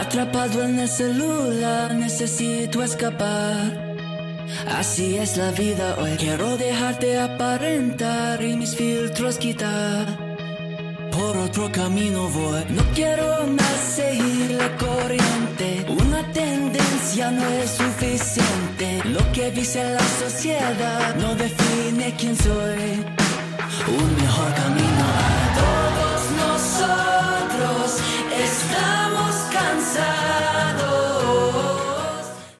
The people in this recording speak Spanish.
Atrapado en el celular, necesito escapar. Así es la vida hoy. Quiero dejarte aparentar y mis filtros quitar. Por otro camino voy. No quiero más seguir la corriente. Una tendencia no es suficiente. Lo que dice la sociedad no define quién soy.